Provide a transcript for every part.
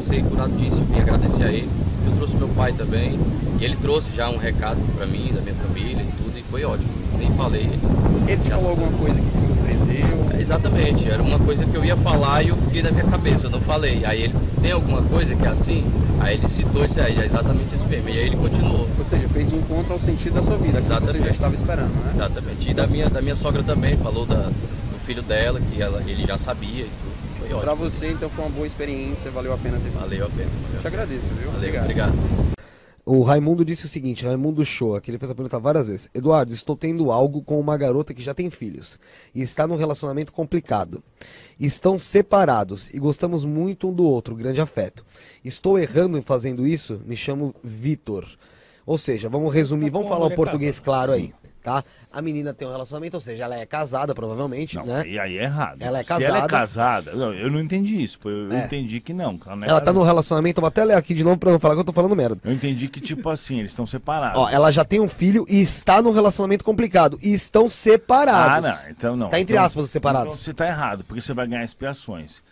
ser curado disso. Eu vim agradecer a ele. Eu trouxe meu pai também. E ele trouxe já um recado para mim, da minha família e tudo. E foi ótimo. Nem falei. Ele falou alguma coisa que te surpreendeu? É, Exatamente, era uma coisa que eu ia falar e eu fiquei na minha cabeça, eu não falei. Aí ele tem alguma coisa que é assim? Aí ele citou e disse, é, exatamente esse mesmo. E aí ele continuou. Ou seja, fez de encontro ao sentido da sua vida, aquilo que você Exatamente. já estava esperando, né? Exatamente. E da minha, da minha sogra também, falou da, do filho dela, que ela, ele já sabia e tudo. Foi Pra ótimo. você, então, foi uma boa experiência, valeu a pena ter vindo. Valeu a pena. Valeu. Te agradeço, viu? Valeu, obrigado. O Raimundo disse o seguinte, Raimundo Show, que ele fez a pergunta várias vezes. Eduardo, estou tendo algo com uma garota que já tem filhos e está num relacionamento complicado. Estão separados e gostamos muito um do outro, grande afeto. Estou errando em fazendo isso? Me chamo Vitor. Ou seja, vamos resumir, vamos falar o português claro aí, tá? A menina tem um relacionamento, ou seja, ela é casada provavelmente, Não, né? aí, aí é errado. Ela é Se ela é casada. casada, não, eu não entendi isso. Foi, eu É. entendi que não. Ela, não é Ela tá casada. no relacionamento, vou até ler aqui de novo pra não falar que eu tô falando merda. Eu entendi que, tipo assim, eles estão separados. Ó, ela já tem um filho e está num relacionamento complicado. E estão Ah, separados. não, então não. Tá entre Então- aspas os separados. Então você tá errado, porque você vai ganhar expiações.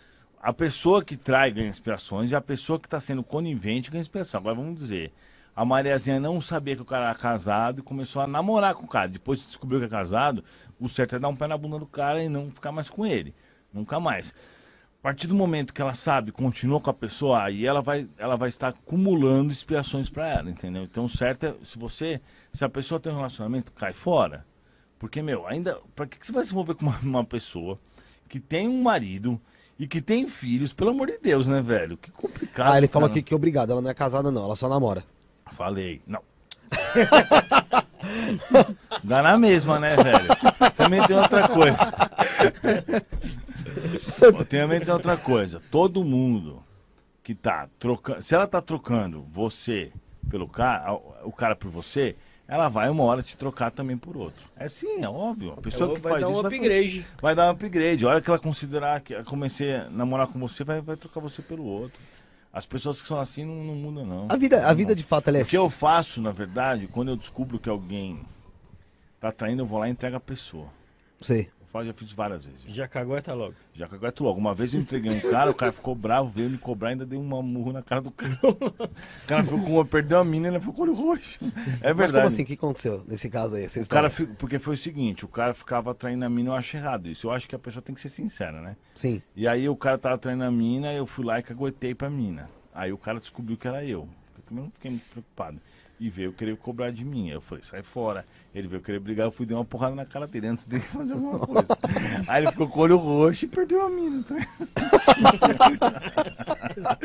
A pessoa que trai ganha expiações e a pessoa que está sendo conivente ganha expiação. Agora vamos dizer, a Mariazinha não sabia que o cara era casado e começou a namorar com o cara. Depois descobriu que é casado, o certo é dar um pé na bunda do cara e não ficar mais com ele. Nunca mais. A partir do momento que ela sabe, continua com a pessoa, aí ela vai, ela vai estar acumulando expiações para ela, entendeu? Então o certo é, se você, se a pessoa tem um relacionamento, cai fora. Porque, meu, ainda. Pra que que você vai se envolver com uma, uma pessoa que tem um marido e que tem filhos? Pelo amor de Deus, né, velho? Que complicado. Ah, ele falou cara. aqui que obrigado, ela não é casada não, ela só namora. Falei. Não. Dá na mesma, né, velho? Também tem outra coisa. Também tem outra coisa. Todo mundo que tá trocando. Se ela tá trocando você pelo cara, o cara por você, ela vai uma hora te trocar também por outro. É sim, é óbvio. A pessoa que vai faz dar isso um vai upgrade. vai dar um upgrade. A hora que ela considerar que comecei a namorar com você, vai, vai trocar você pelo outro. As pessoas que são assim não, não mudam, não. A vida, a Não. vida de fato ela é O que eu faço, na verdade, quando eu descubro que alguém tá traindo, eu vou lá e entrego a pessoa. Sei. Faço, já fiz várias vezes. Já cagueta logo. Já que eu logo. Uma vez eu entreguei um cara, o cara ficou bravo, veio me cobrar, ainda dei uma murro na cara do cara. O cara ficou com, perdeu a mina, ele ficou com o olho roxo. É verdade. Mas como assim? O que aconteceu nesse caso aí? O cara, fi- porque foi o seguinte, o cara ficava traindo a mina, eu acho errado isso. Eu acho que a pessoa tem que ser sincera, né? Sim. E aí o cara tava traindo a mina, eu fui lá e caguetei pra mina. Aí o cara descobriu que era eu. Eu também não fiquei muito preocupado. E veio querer cobrar de mim. Eu falei, sai fora. Ele veio querer brigar, eu fui dar uma porrada na cara dele antes dele fazer alguma coisa. aí ele ficou com o olho roxo e perdeu a mina. tá?